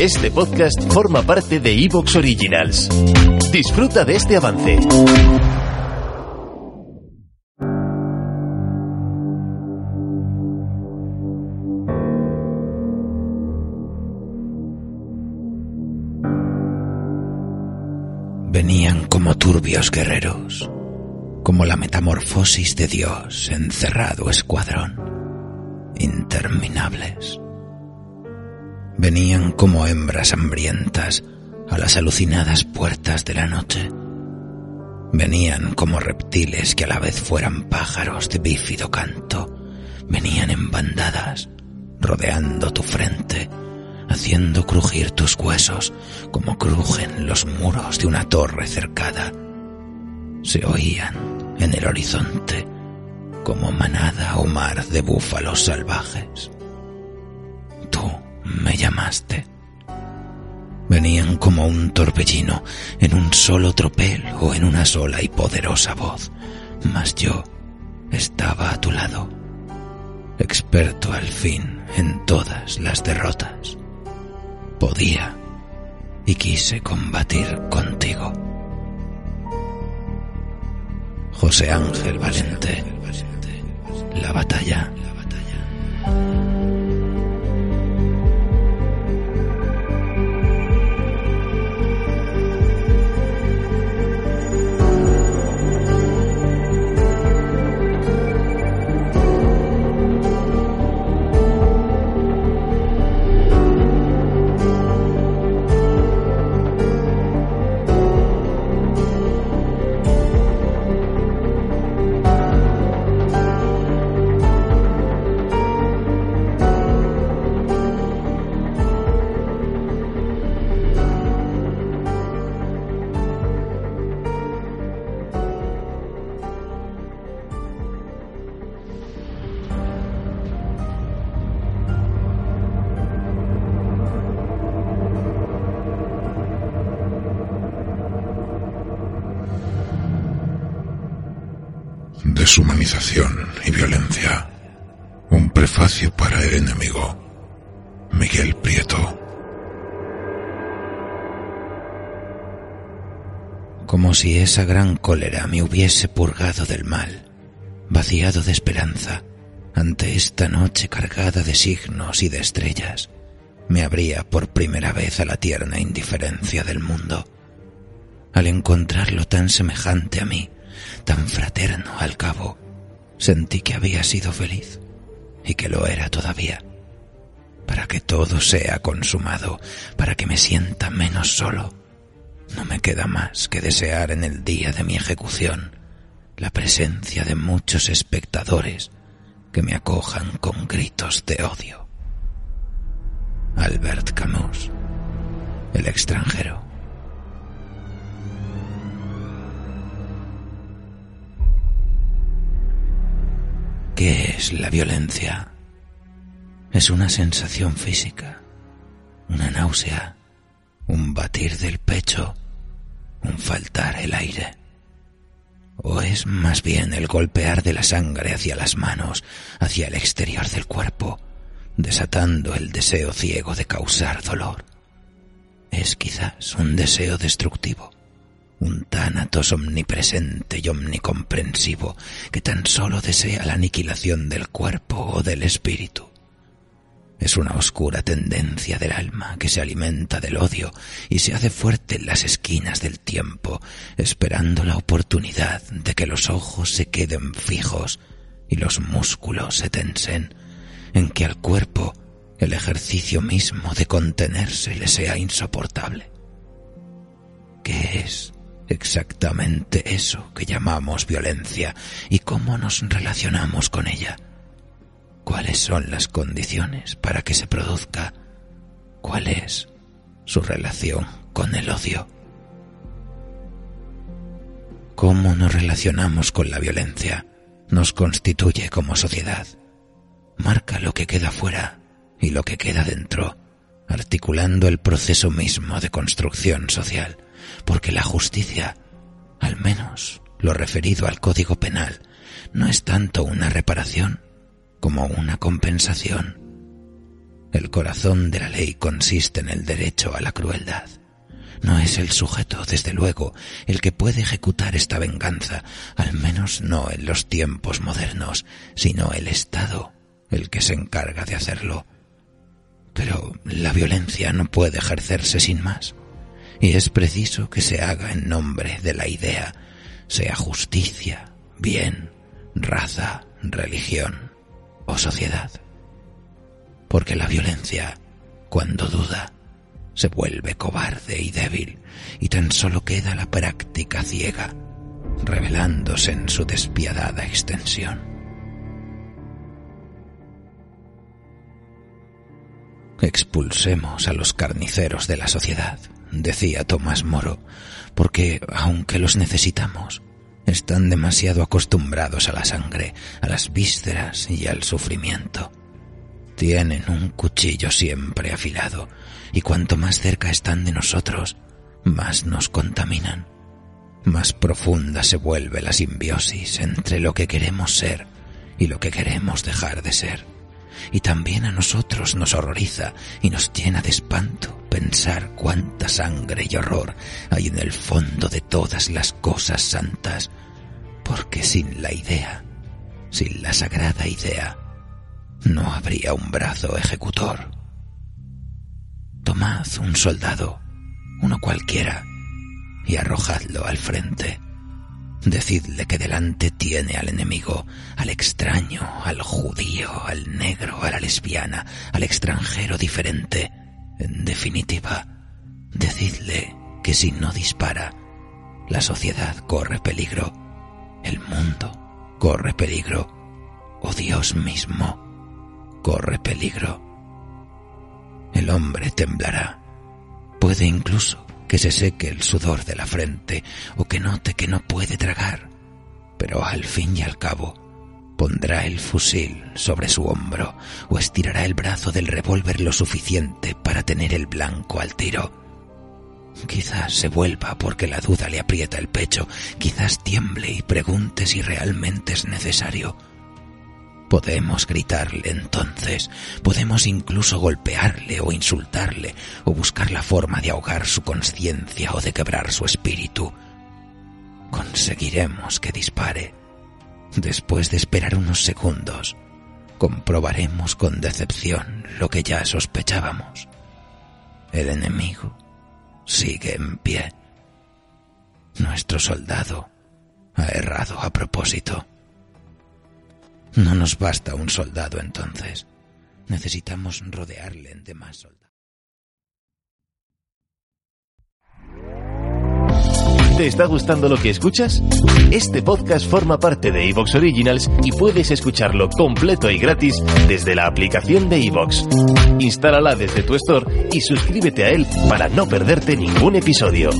Este podcast forma parte de Evox Originals. Disfruta de este avance. Venían como turbios guerreros, como la metamorfosis de Dios encerrado escuadrón, interminables. Venían como hembras hambrientas a las alucinadas puertas de la noche. Venían como reptiles que a la vez fueran pájaros de bífido canto. Venían en bandadas, rodeando tu frente, haciendo crujir tus huesos como crujen los muros de una torre cercada. Se oían en el horizonte como manada o mar de búfalos salvajes. Me llamaste. Venían como un torbellino en un solo tropel o en una sola y poderosa voz, mas yo estaba a tu lado, experto al fin en todas las derrotas. Podía y quise combatir contigo. José Ángel Valente, la batalla. Deshumanización y violencia. Un prefacio para el enemigo. Miguel Prieto. Como si esa gran cólera me hubiese purgado del mal, vaciado de esperanza, ante esta noche cargada de signos y de estrellas, me abría por primera vez a la tierna indiferencia del mundo. Al encontrarlo tan semejante a mí, tan fraterno al cabo, sentí que había sido feliz y que lo era todavía. Para que todo sea consumado, para que me sienta menos solo, no me queda más que desear en el día de mi ejecución la presencia de muchos espectadores que me acojan con gritos de odio. Albert Camus, el extranjero. ¿Qué es la violencia? Es una sensación física, una náusea, un batir del pecho, un faltar el aire. ¿O es más bien el golpear de la sangre hacia las manos, hacia el exterior del cuerpo, desatando el deseo ciego de causar dolor? Es quizás un deseo destructivo, un tánatos omnipresente y omnicomprensivo que tan solo desea la aniquilación del cuerpo o del espíritu. Es una oscura tendencia del alma que se alimenta del odio y se hace fuerte en las esquinas del tiempo, esperando la oportunidad de que los ojos se queden fijos y los músculos se tensen, en que al cuerpo el ejercicio mismo de contenerse le sea insoportable. ¿Qué es exactamente eso que llamamos violencia y cómo nos relacionamos con ella. ¿Cuáles son las condiciones para que se produzca? cuál es su relación con el odio. Cómo nos relacionamos con la violencia nos constituye como sociedad. Marca lo que queda fuera y lo que queda dentro, articulando el proceso mismo de construcción social, porque la justicia, al menos lo referido al Código Penal, no es tanto una reparación como una compensación. El corazón de la ley consiste en el derecho a la crueldad. No es el sujeto, desde luego, el que puede ejecutar esta venganza, al menos no en los tiempos modernos, sino el Estado el que se encarga de hacerlo. Pero la violencia no puede ejercerse sin más, y es preciso que se haga en nombre de la idea, sea justicia, bien, raza, religión o sociedad. Porque la violencia, cuando duda, se vuelve cobarde y débil, y tan solo queda la práctica ciega, revelándose en su despiadada extensión. Expulsemos a los carniceros de la sociedad, decía Tomás Moro, porque, aunque los necesitamos, están demasiado acostumbrados a la sangre, a las vísceras y al sufrimiento. Tienen un cuchillo siempre afilado, y cuanto más cerca están de nosotros, más nos contaminan. Más profunda se vuelve la simbiosis entre lo que queremos ser y lo que queremos dejar de ser. Y también a nosotros nos horroriza y nos llena de espanto pensar cuánta sangre y horror hay en el fondo de todas las cosas santas, porque sin la idea, sin la sagrada idea, no habría un brazo ejecutor. Tomad un soldado, uno cualquiera, y arrojadlo al frente. Decidle que delante tiene al enemigo, al extraño, al judío, al negro, a la lesbiana, al extranjero diferente. En definitiva, decidle que si no dispara, la sociedad corre peligro, el mundo corre peligro, o Dios mismo corre peligro el hombre temblará. Puede incluso que se seque el sudor de la frente o que note que no puede tragar, pero al fin y al cabo pondrá el fusil sobre su hombro o estirará el brazo del revólver lo suficiente para tener el blanco al tiro. Quizás se vuelva porque la duda le aprieta el pecho, quizás tiemble y pregunte si realmente es necesario Podemos gritarle entonces, podemos incluso golpearle o insultarle o buscar la forma de ahogar su conciencia o de quebrar su espíritu. Conseguiremos que dispare. Después de esperar unos segundos, comprobaremos con decepción lo que ya sospechábamos. El enemigo sigue en pie. Nuestro soldado ha errado a propósito. No nos basta un soldado entonces. Necesitamos rodearle de más soldados. ¿Te está gustando lo que escuchas? Este podcast forma parte de Evox Originals y puedes escucharlo completo y gratis desde la aplicación de Evox. Instálala desde tu store y suscríbete a él para no perderte ningún episodio.